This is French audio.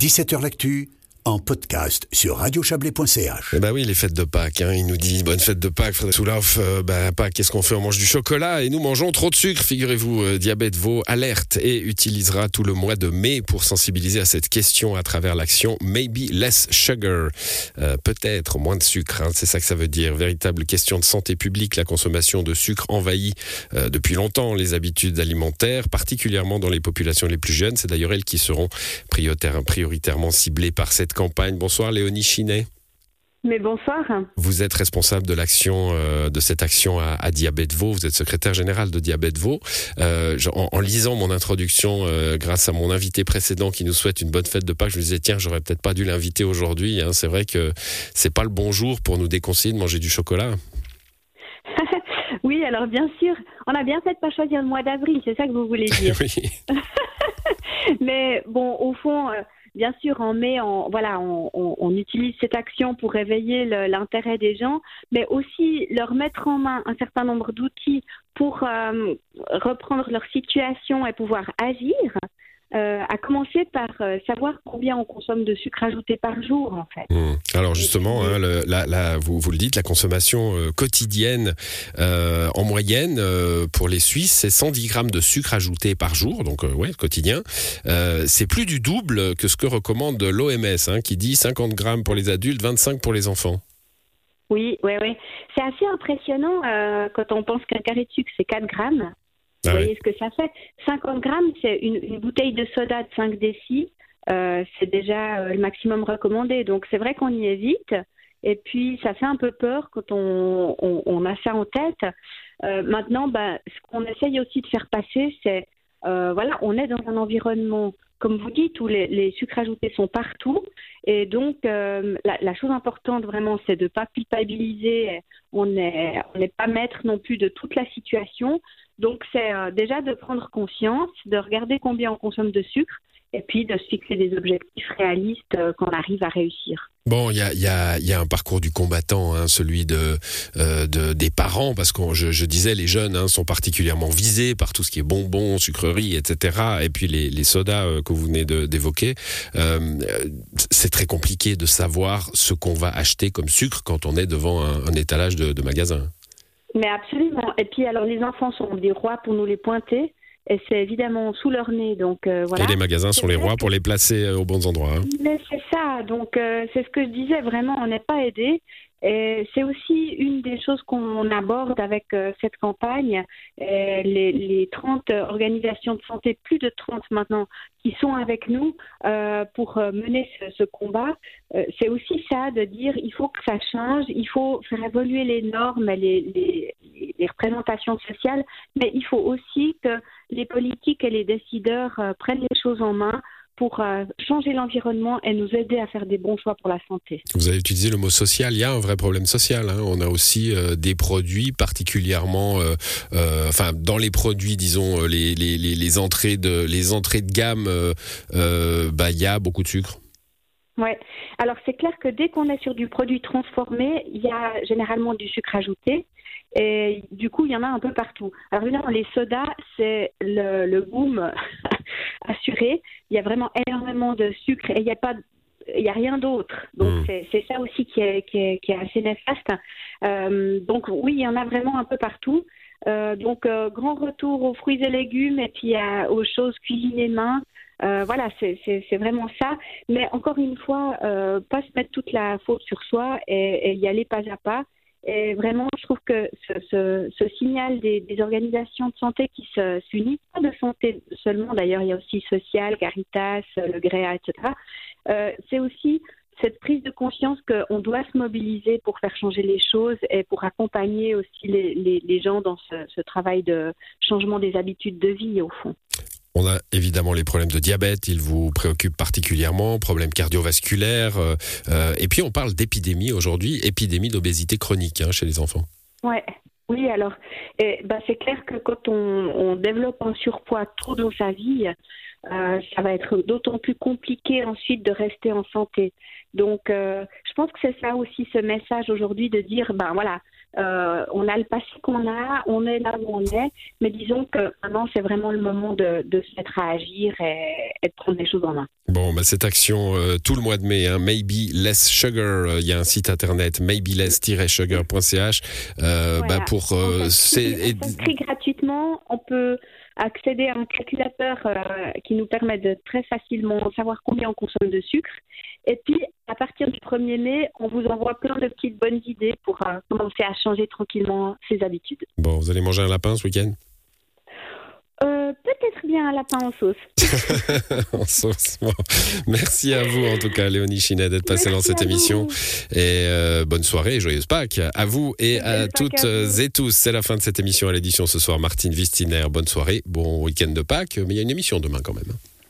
17h L'actu en podcast sur radiochablais.ch. Eh ben oui, les fêtes de Pâques, hein, il nous dit bonne fête de Pâques, Frédéric Souloff. Euh, bah, Pâques, qu'est-ce qu'on fait? On mange du chocolat et nous mangeons trop de sucre, figurez-vous. Euh, Diabète vaut alerte et utilisera tout le mois de mai pour sensibiliser à cette question à travers l'action Maybe Less Sugar. Euh, Peut-être moins de sucre, hein, c'est ça que ça veut dire. Véritable question de santé publique, la consommation de sucre envahit euh, depuis longtemps les habitudes alimentaires, particulièrement dans les populations les plus jeunes. C'est d'ailleurs elles qui seront prioritaire- prioritairement ciblées par cette campagne. Bonsoir Léonie Chinet. Mais bonsoir. Vous êtes responsable de l'action euh, de cette action à, à Diabète Vaud. Vous êtes secrétaire général de Diabète Vaud. Euh, en, en lisant mon introduction, euh, grâce à mon invité précédent qui nous souhaite une bonne fête de Pâques, je me disais tiens, j'aurais peut-être pas dû l'inviter aujourd'hui. hein. C'est vrai que c'est pas le bon jour pour nous déconseiller de manger du chocolat. Oui, alors bien sûr, on a bien fait de pas choisir le mois d'avril, c'est ça que vous voulez dire. oui. Mais bon, au fond, bien sûr, en mai, on, voilà, on, on- on utilise cette action pour réveiller le- l'intérêt des gens, mais aussi leur mettre en main un certain nombre d'outils pour euh, reprendre leur situation et pouvoir agir. Euh, à commencer par euh, savoir combien on consomme de sucre ajouté par jour, en fait. Hum. Alors justement, hein, le- vous, vous le dites, la consommation euh, quotidienne en moyenne pour les Suisses, c'est 110 grammes de sucre ajouté par jour, donc ouais, quotidien. C'est plus du double que ce que recommande l'OMS, hein, qui dit 50 grammes pour les adultes, 25 pour les enfants. Oui, oui, oui. C'est assez impressionnant euh, quand on pense qu'un carré de sucre, c'est 4 grammes. Vous Ah voyez ouais. ce que ça fait? 50 grammes, c'est une, une bouteille de soda de 5 décis. Euh, c'est déjà euh, le maximum recommandé. Donc c'est vrai qu'on y est vite. Et puis ça fait un peu peur quand on, on, on a ça en tête. Euh, maintenant, bah, ce qu'on essaye aussi de faire passer, c'est euh, voilà, on est dans un environnement, comme vous dites, où les, les sucres ajoutés sont partout. Et donc, euh, la, la chose importante vraiment, c'est de ne pas culpabiliser. On n'est on n'est pas maître non plus de toute la situation. Donc, c'est euh, déjà de prendre conscience, de regarder combien on consomme de sucre et puis de se fixer des objectifs réalistes euh, qu'on arrive à réussir. Bon, il y a, y, a, y a un parcours du combattant, hein, celui euh, de des parents, parce que je, disais les jeunes hein, sont particulièrement visés par tout ce qui est bonbons, sucreries, etc. Et puis les, sodas euh, que vous venez d'évoquer. C'est très compliqué de savoir ce qu'on va acheter comme sucre quand on est devant un, un étalage de, de magasin. Mais absolument. Et puis, alors, les enfants sont des rois pour nous les pointer. Et c'est évidemment sous leur nez. Donc, euh, voilà. Et les magasins sont les rois pour les placer euh, aux bons endroits. hein. Mais c'est donc euh, c'est ce que je disais, vraiment, on n'est pas aidé. Et c'est aussi une des choses qu'on aborde avec euh, cette campagne. Et les, les 30 organisations de santé, plus de 30 maintenant, qui sont avec nous euh, pour euh, mener ce, combat, euh, c'est aussi ça de dire il faut que ça change, il faut faire évoluer les normes les, les, représentations sociales, mais il faut aussi que les politiques et les décideurs euh, prennent les choses en main pour euh, changer l'environnement et nous aider à faire des bons choix pour la santé. Vous avez utilisé le mot social. Il y a un vrai problème social. hein. On a aussi euh, des produits particulièrement, euh, enfin, dans les produits, disons, les, les, les, les entrées de les entrées de gamme, bah, il y a beaucoup de sucre. Ouais. Alors c'est clair que dès qu'on est sur du produit transformé, il y a généralement du sucre ajouté. Et du coup, il y en a un peu partout. Alors évidemment, les sodas, c'est le, le boom assuré. Il y a vraiment énormément de sucre et il n'y a pas il n'y a rien d'autre. Donc Mm. c'est ça aussi qui est, qui est, qui est assez néfaste. Euh, donc oui, il y en a vraiment un peu partout. Euh, donc euh, grand retour aux fruits et légumes et puis à- aux choses cuisinées main. Voilà, c'est vraiment ça. Mais encore une fois, pas se mettre toute la faute sur soi et, et y aller pas à pas. Et vraiment, je trouve que ce, signal des, organisations de santé qui se- s'unissent, pas de santé seulement d'ailleurs, il y a aussi Social, Caritas, le GREA, etc. Euh, c'est aussi cette prise de conscience qu'on doit se mobiliser pour faire changer les choses et pour accompagner aussi les, gens dans ce travail de changement des habitudes de vie, au fond. On a évidemment les problèmes de diabète, ils vous préoccupent particulièrement, problèmes cardiovasculaires, euh, euh, et puis on parle d'épidémie aujourd'hui, épidémie d'obésité chronique hein, chez les enfants. Ouais. Oui, alors, eh, bah, c'est clair que quand on, développe un surpoids tôt dans sa vie, euh, ça va être d'autant plus compliqué ensuite de rester en santé. Donc, je pense que c'est ça aussi ce message aujourd'hui de dire, ben voilà, Euh, on a le passé qu'on a, on est là où on est, mais disons que maintenant c'est vraiment le moment de, se mettre à agir et, de prendre les choses en main. Bon, bah, cette action euh, tout le mois de mai, hein, Maybe Less Sugar, euh, il y a un site internet maybeless-sugar.ch bah, pour s'inscrit gratuitement. On peut accéder à un calculateur qui nous permet de très facilement savoir combien on consomme de sucre. Et puis, à partir du 1er mai, on vous envoie plein de petites bonnes idées pour euh, commencer à changer tranquillement ses habitudes. Bon, vous allez manger un lapin ce week-end? Euh, Peut-être bien un lapin en sauce. en sauce. Merci à vous en tout cas, Léonie Chinet, d'être passée dans cette émission. Et euh, bonne soirée, joyeuse Pâques à vous et à toutes et tous. C'est la fin de cette émission à l'édition ce soir. Martine Vistiner, bonne soirée, bon week-end de Pâques. Mais il y a une émission demain quand même.